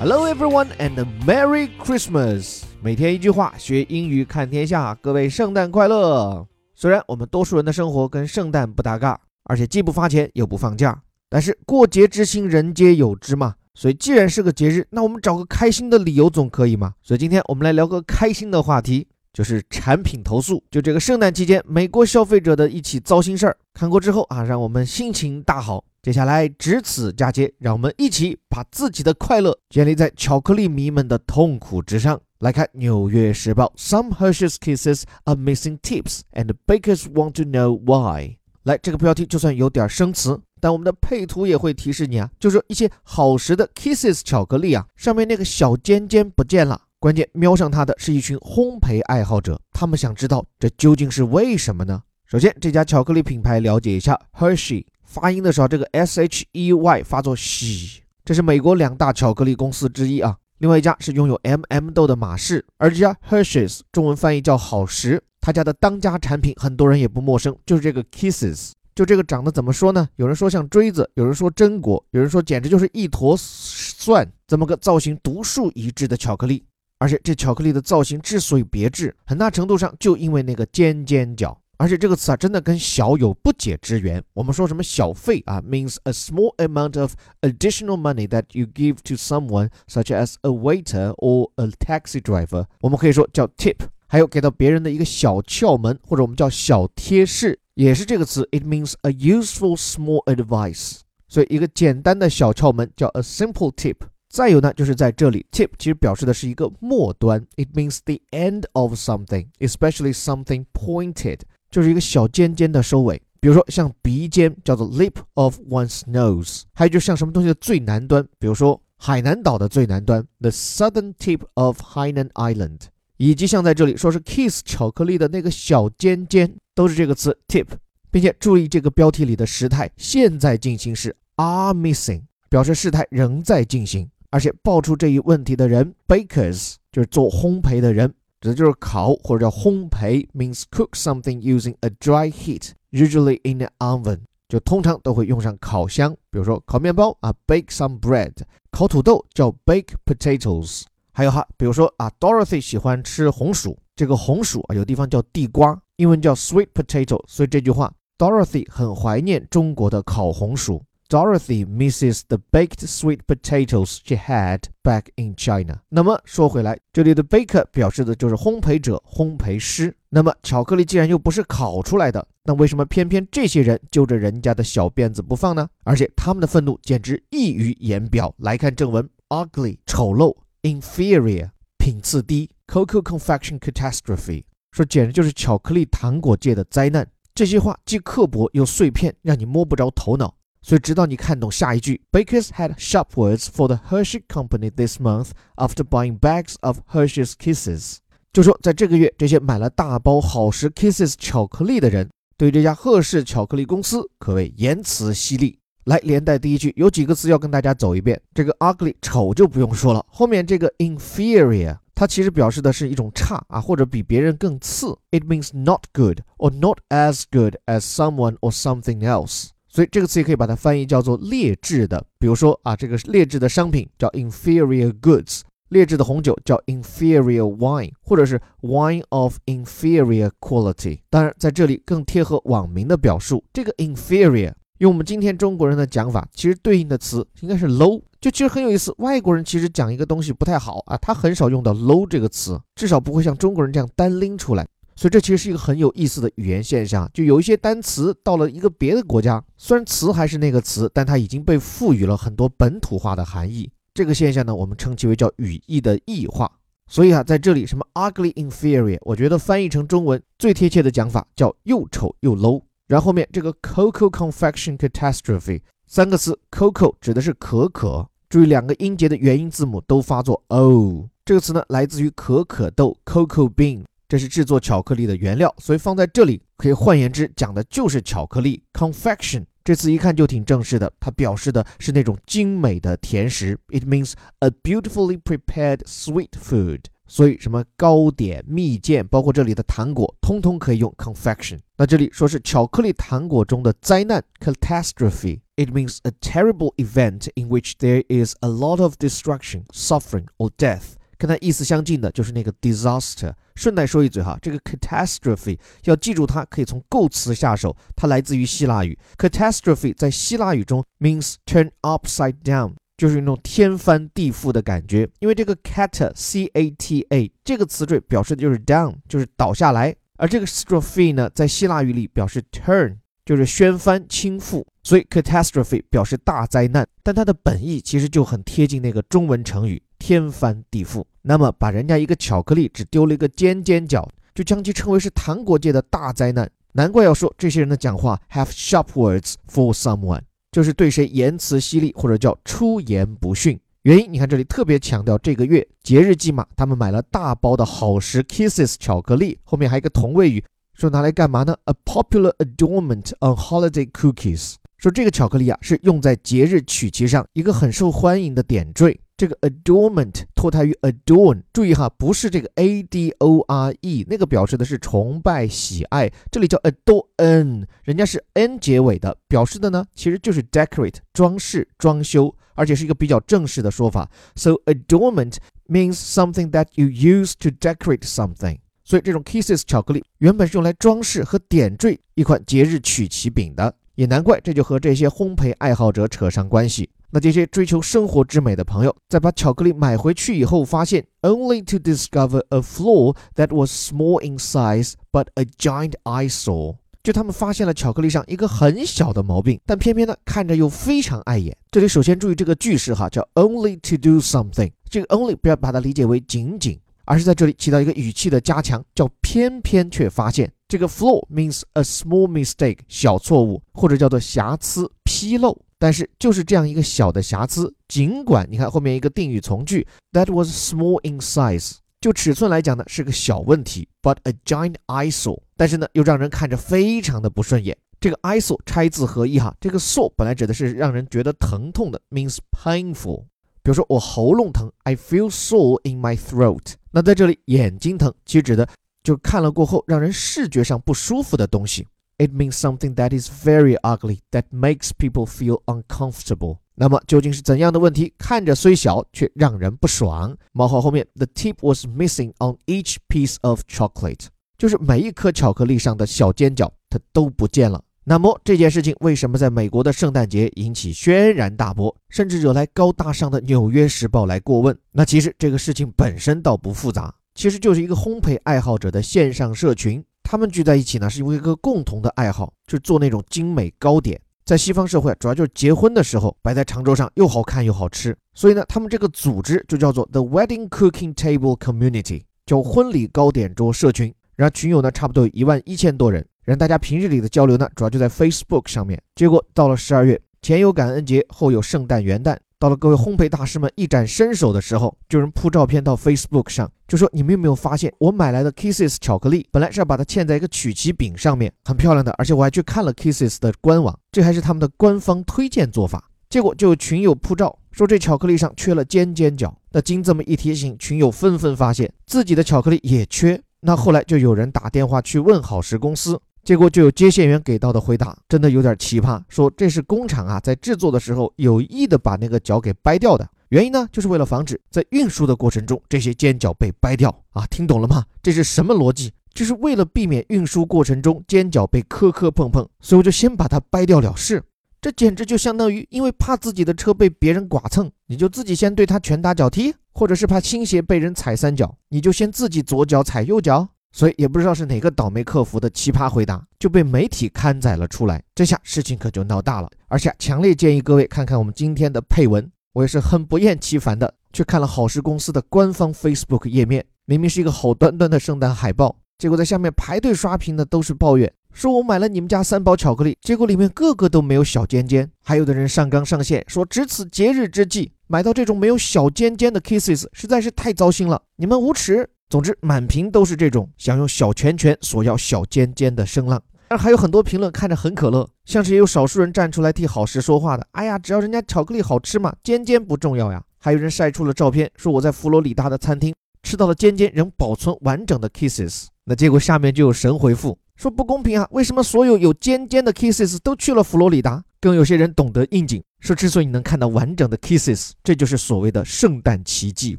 Hello everyone and Merry Christmas！每天一句话，学英语看天下。各位圣诞快乐！虽然我们多数人的生活跟圣诞不搭嘎，而且既不发钱又不放假，但是过节之心人皆有之嘛。所以既然是个节日，那我们找个开心的理由总可以嘛。所以今天我们来聊个开心的话题，就是产品投诉。就这个圣诞期间，美国消费者的一起糟心事儿，看过之后啊，让我们心情大好。接下来，值此佳节，让我们一起把自己的快乐建立在巧克力迷们的痛苦之上。来看《纽约时报》：Some Hershey's Kisses are missing tips, and bakers want to know why。来，这个标题就算有点生词，但我们的配图也会提示你啊，就是一些好时的 Kisses 巧克力啊，上面那个小尖尖不见了。关键瞄上它的是一群烘焙爱好者，他们想知道这究竟是为什么呢？首先，这家巧克力品牌了解一下 Hershey。发音的时候，这个 S H E Y 发作西，这是美国两大巧克力公司之一啊。另外一家是拥有 M M 豆的马氏，而这家 Hershey's 中文翻译叫好时，他家的当家产品很多人也不陌生，就是这个 Kisses。就这个长得怎么说呢？有人说像锥子，有人说榛果，有人说简直就是一坨蒜，这么个造型独树一帜的巧克力。而且这巧克力的造型之所以别致，很大程度上就因为那个尖尖角。而且这个词啊，真的跟小有不解之缘。我们说什么小费啊，means a small amount of additional money that you give to someone, such as a waiter or a taxi driver。我们可以说叫 tip。还有给到别人的一个小窍门，或者我们叫小贴士，也是这个词。It means a useful small advice。所以一个简单的小窍门叫 a simple tip。再有呢，就是在这里，tip 其实表示的是一个末端。It means the end of something, especially something pointed。 就是一个小尖尖的收尾，比如说像鼻尖叫做 lip of one's nose，还有就像什么东西的最南端，比如说海南岛的最南端 the southern tip of Hainan Island，以及像在这里说是 kiss 巧克力的那个小尖尖，都是这个词 tip，并且注意这个标题里的时态，现在进行时 are missing，表示事态仍在进行，而且爆出这一问题的人 bakers 就是做烘焙的人。指的就是烤或者叫烘焙，means cook something using a dry heat, usually in an oven。就通常都会用上烤箱，比如说烤面包啊，bake some bread；烤土豆叫 bake potatoes。还有哈，比如说啊，Dorothy 喜欢吃红薯，这个红薯啊，有地方叫地瓜，英文叫 sweet potato。所以这句话，Dorothy 很怀念中国的烤红薯。Dorothy misses the baked sweet potatoes she had back in China。那么说回来，这里的 baker 表示的就是烘焙者、烘焙师。那么巧克力既然又不是烤出来的，那为什么偏偏这些人揪着人家的小辫子不放呢？而且他们的愤怒简直溢于言表。来看正文：ugly 丑陋，inferior 品次低，cocoa confection catastrophe 说简直就是巧克力糖果界的灾难。这些话既刻薄又碎片，让你摸不着头脑。所以，直到你看懂下一句，Bakers had sharp words for the Hershey Company this month after buying bags of Hershey's Kisses。就说在这个月，这些买了大包好时 Kisses 巧克力的人，对这家赫氏巧克力公司可谓言辞犀利。来，连带第一句有几个词要跟大家走一遍。这个 ugly 丑就不用说了，后面这个 inferior，它其实表示的是一种差啊，或者比别人更次。It means not good or not as good as someone or something else。所以这个词也可以把它翻译叫做劣质的，比如说啊，这个劣质的商品叫 inferior goods，劣质的红酒叫 inferior wine，或者是 wine of inferior quality。当然，在这里更贴合网民的表述，这个 inferior 用我们今天中国人的讲法，其实对应的词应该是 low。就其实很有意思，外国人其实讲一个东西不太好啊，他很少用到 low 这个词，至少不会像中国人这样单拎出来。所以这其实是一个很有意思的语言现象，就有一些单词到了一个别的国家，虽然词还是那个词，但它已经被赋予了很多本土化的含义。这个现象呢，我们称其为叫语义的异化。所以啊，在这里什么 ugly inferior，我觉得翻译成中文最贴切的讲法叫又丑又 low。然后后面这个 cocoa confection catastrophe 三个词，cocoa 指的是可可，注意两个音节的元音字母都发作 o。这个词呢，来自于可可豆 cocoa bean。这是制作巧克力的原料，所以放在这里可以换言之讲的就是巧克力。Confection 这次一看就挺正式的，它表示的是那种精美的甜食。It means a beautifully prepared sweet food。所以什么糕点、蜜饯，包括这里的糖果，通通可以用 confection。那这里说是巧克力糖果中的灾难 catastrophe。It means a terrible event in which there is a lot of destruction, suffering, or death. 跟它意思相近的就是那个 disaster。顺带说一嘴哈，这个 catastrophe 要记住它，可以从构词下手，它来自于希腊语。catastrophe 在希腊语中 means turn upside down，就是那种天翻地覆的感觉。因为这个 cata c a t a 这个词缀表示的就是 down，就是倒下来。而这个 strophe 呢，在希腊语里表示 turn，就是掀翻倾覆。所以 catastrophe 表示大灾难，但它的本意其实就很贴近那个中文成语天翻地覆。那么把人家一个巧克力只丢了一个尖尖角，就将其称为是糖果界的大灾难。难怪要说这些人的讲话 have sharp words for someone，就是对谁言辞犀利或者叫出言不逊。原因你看这里特别强调这个月节日季嘛，他们买了大包的好时 Kisses 巧克力，后面还有一个同位语，说拿来干嘛呢？A popular adornment on holiday cookies。说这个巧克力啊是用在节日曲奇上一个很受欢迎的点缀。这个 adornment 脱胎于 adorn，注意哈，不是这个 a d o r e，那个表示的是崇拜喜爱，这里叫 adorn，人家是 n 结尾的，表示的呢其实就是 decorate 装饰装修，而且是一个比较正式的说法。So adornment means something that you use to decorate something。所以这种 Kisses 巧克力原本是用来装饰和点缀一款节日曲奇饼的。也难怪，这就和这些烘焙爱好者扯上关系。那这些追求生活之美的朋友，在把巧克力买回去以后，发现 only to discover a flaw that was small in size but a giant eyesore，就他们发现了巧克力上一个很小的毛病，但偏偏呢看着又非常碍眼。这里首先注意这个句式哈，叫 only to do something，这个 only 不要把它理解为仅仅。而是在这里起到一个语气的加强，叫偏偏却发现。这个 flaw means a small mistake，小错误或者叫做瑕疵、纰漏。但是就是这样一个小的瑕疵，尽管你看后面一个定语从句，that was small in size，就尺寸来讲呢是个小问题，but a giant eyesore，但是呢又让人看着非常的不顺眼。这个 eyesore 拆字合一哈，这个 sore 本来指的是让人觉得疼痛的，means painful。比如说我喉咙疼，I feel sore in my throat。那在这里眼睛疼，其实指的就看了过后让人视觉上不舒服的东西。It means something that is very ugly that makes people feel uncomfortable。那么究竟是怎样的问题？看着虽小，却让人不爽。冒号后面，the tip was missing on each piece of chocolate，就是每一颗巧克力上的小尖角，它都不见了。那么这件事情为什么在美国的圣诞节引起轩然大波，甚至惹来高大上的《纽约时报》来过问？那其实这个事情本身倒不复杂，其实就是一个烘焙爱好者的线上社群，他们聚在一起呢，是因为一个共同的爱好，就是做那种精美糕点。在西方社会，主要就是结婚的时候摆在长桌上，又好看又好吃。所以呢，他们这个组织就叫做 The Wedding Cooking Table Community，叫婚礼糕点桌社群。然后群友呢，差不多有一万一千多人。然后大家平日里的交流呢，主要就在 Facebook 上面。结果到了十二月，前有感恩节，后有圣诞元旦，到了各位烘焙大师们一展身手的时候，就有人铺照片到 Facebook 上，就说你们有没有发现，我买来的 Kisses 巧克力，本来是要把它嵌在一个曲奇饼上面，很漂亮的，而且我还去看了 Kisses 的官网，这还是他们的官方推荐做法。结果就有群友铺照说这巧克力上缺了尖尖角，那经这么一提醒，群友纷纷发现自己的巧克力也缺。那后来就有人打电话去问好时公司。结果就有接线员给到的回答，真的有点奇葩，说这是工厂啊在制作的时候有意的把那个角给掰掉的，原因呢就是为了防止在运输的过程中这些尖角被掰掉啊，听懂了吗？这是什么逻辑？就是为了避免运输过程中尖角被磕磕碰碰，所以我就先把它掰掉了事。这简直就相当于因为怕自己的车被别人剐蹭，你就自己先对他拳打脚踢，或者是怕新鞋被人踩三脚，你就先自己左脚踩右脚。所以也不知道是哪个倒霉客服的奇葩回答，就被媒体刊载了出来。这下事情可就闹大了。而且强烈建议各位看看我们今天的配文。我也是很不厌其烦的去看了好事公司的官方 Facebook 页面，明明是一个好端端的圣诞海报，结果在下面排队刷屏的都是抱怨，说我买了你们家三包巧克力，结果里面个个都没有小尖尖。还有的人上纲上线说，值此节日之际，买到这种没有小尖尖的 Kisses 实在是太糟心了，你们无耻！总之，满屏都是这种想用小拳拳索要小尖尖的声浪，而还有很多评论看着很可乐，像是也有少数人站出来替好事说话的。哎呀，只要人家巧克力好吃嘛，尖尖不重要呀。还有人晒出了照片，说我在佛罗里达的餐厅吃到了尖尖仍保存完整的 Kisses。那结果下面就有神回复说不公平啊，为什么所有有尖尖的 Kisses 都去了佛罗里达？更有些人懂得应景，说之所以能看到完整的 Kisses，这就是所谓的圣诞奇迹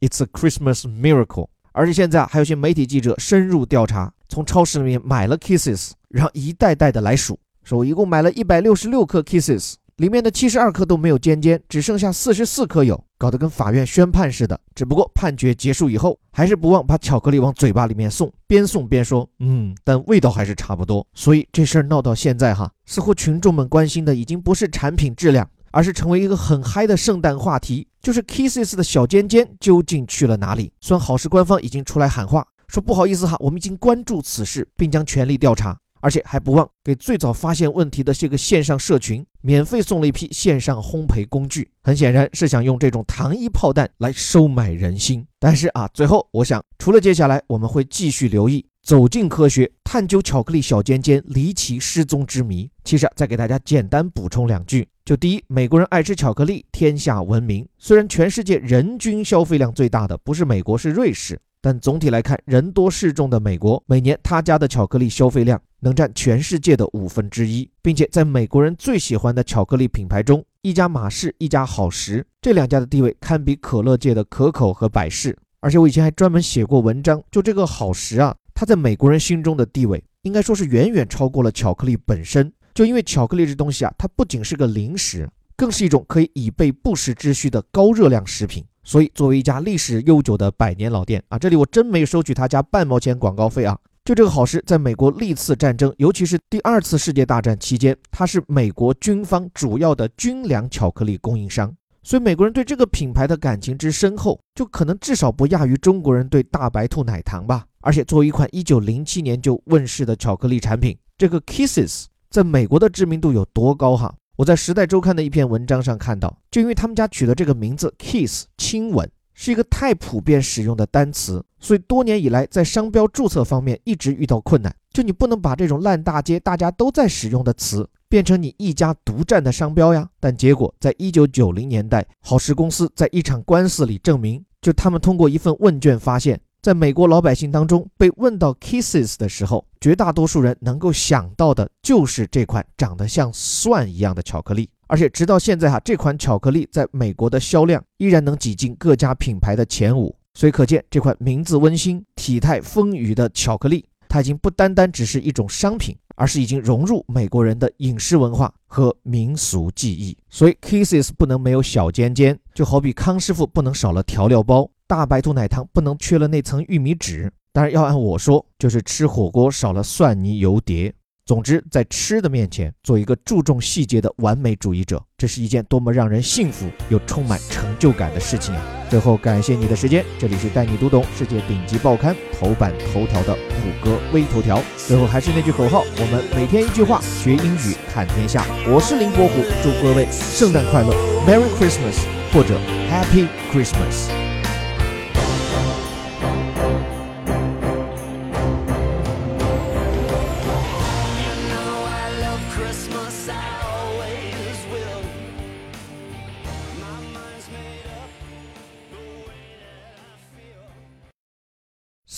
，It's a Christmas miracle。而且现在还有些媒体记者深入调查，从超市里面买了 Kisses，然后一袋袋的来数，说我一共买了一百六十六颗 Kisses。里面的七十二颗都没有尖尖，只剩下四十四颗有，搞得跟法院宣判似的。只不过判决结束以后，还是不忘把巧克力往嘴巴里面送，边送边说：“嗯，但味道还是差不多。”所以这事儿闹到现在哈，似乎群众们关心的已经不是产品质量，而是成为一个很嗨的圣诞话题，就是 Kisses 的小尖尖究竟去了哪里？虽然好事官方已经出来喊话，说不好意思哈，我们已经关注此事，并将全力调查。而且还不忘给最早发现问题的这个线上社群免费送了一批线上烘焙工具，很显然是想用这种糖衣炮弹来收买人心。但是啊，最后我想，除了接下来我们会继续留意，走进科学，探究巧克力小尖尖离奇失踪之谜。其实啊，再给大家简单补充两句，就第一，美国人爱吃巧克力，天下闻名。虽然全世界人均消费量最大的不是美国，是瑞士。但总体来看，人多势众的美国，每年他家的巧克力消费量能占全世界的五分之一，并且在美国人最喜欢的巧克力品牌中，一家马氏，一家好时，这两家的地位堪比可乐界的可口和百事。而且我以前还专门写过文章，就这个好时啊，它在美国人心中的地位，应该说是远远超过了巧克力本身。就因为巧克力这东西啊，它不仅是个零食，更是一种可以以备不时之需的高热量食品。所以，作为一家历史悠久的百年老店啊，这里我真没收取他家半毛钱广告费啊。就这个好事，在美国历次战争，尤其是第二次世界大战期间，它是美国军方主要的军粮巧克力供应商。所以，美国人对这个品牌的感情之深厚，就可能至少不亚于中国人对大白兔奶糖吧。而且，作为一款1907年就问世的巧克力产品，这个 Kisses 在美国的知名度有多高哈？我在《时代周刊》的一篇文章上看到，就因为他们家取的这个名字 “kiss” 亲吻是一个太普遍使用的单词，所以多年以来在商标注册方面一直遇到困难。就你不能把这种烂大街大家都在使用的词变成你一家独占的商标呀。但结果在一九九零年代，好时公司在一场官司里证明，就他们通过一份问卷发现。在美国老百姓当中，被问到 Kisses 的时候，绝大多数人能够想到的就是这款长得像蒜一样的巧克力。而且直到现在哈，这款巧克力在美国的销量依然能挤进各家品牌的前五。所以可见，这款名字温馨、体态丰腴的巧克力，它已经不单单只是一种商品，而是已经融入美国人的饮食文化和民俗记忆。所以 Kisses 不能没有小尖尖，就好比康师傅不能少了调料包。大白兔奶糖不能缺了那层玉米纸，当然要按我说，就是吃火锅少了蒜泥油碟。总之，在吃的面前做一个注重细节的完美主义者，这是一件多么让人幸福又充满成就感的事情啊！最后，感谢你的时间，这里是带你读懂世界顶级报刊头版头条的虎哥微头条。最后还是那句口号，我们每天一句话，学英语看天下。我是林伯虎，祝各位圣诞快乐，Merry Christmas，或者 Happy Christmas。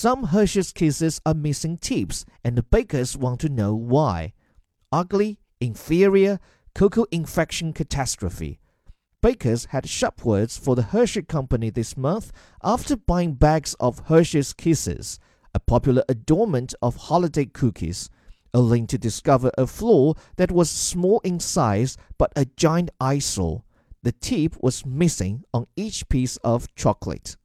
Some Hershey's Kisses are missing tips, and the bakers want to know why. Ugly, inferior, cocoa infection catastrophe. Bakers had sharp words for the Hershey Company this month after buying bags of Hershey's Kisses, a popular adornment of holiday cookies, only to discover a flaw that was small in size but a giant eyesore. The tip was missing on each piece of chocolate.